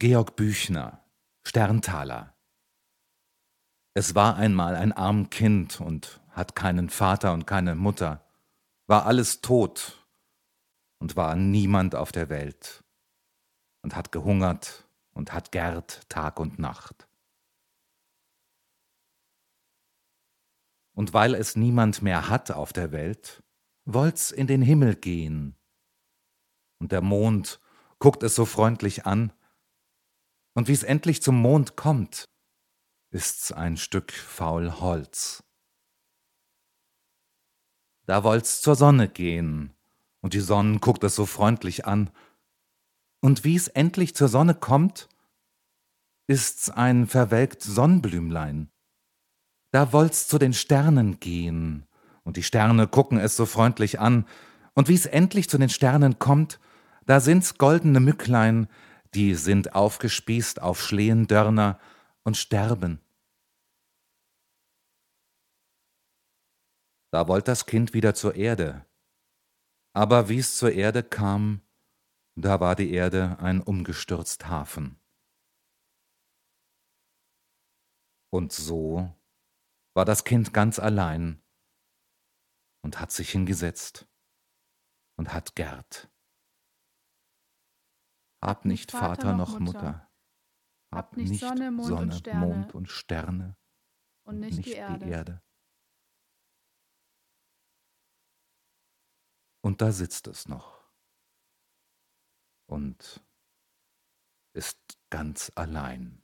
Georg Büchner, Sterntaler. Es war einmal ein arm Kind und hat keinen Vater und keine Mutter, war alles tot und war niemand auf der Welt und hat gehungert und hat gärt Tag und Nacht. Und weil es niemand mehr hat auf der Welt, wollt's in den Himmel gehen. Und der Mond guckt es so freundlich an, und wie's endlich zum Mond kommt, ist's ein Stück faul Holz. Da wollt's zur Sonne gehen, und die Sonne guckt es so freundlich an, und wie's endlich zur Sonne kommt, ist's ein verwelkt Sonnenblümlein. Da wollt's zu den Sternen gehen, und die Sterne gucken es so freundlich an, und wie's endlich zu den Sternen kommt, da sind's goldene Mücklein, die sind aufgespießt auf Schlehendörner, und sterben. Da wollt das Kind wieder zur Erde. Aber wie's zur Erde kam, da war die Erde ein umgestürzt Hafen. Und so war das Kind ganz allein und hat sich hingesetzt und hat gärt. Hab nicht Vater, Vater noch Mutter, Mutter hab nicht Sonne, Mond, Sonne, und, Sterne, Mond und Sterne und nicht, nicht die, Erde. die Erde. Und da sitzt es noch und ist ganz allein.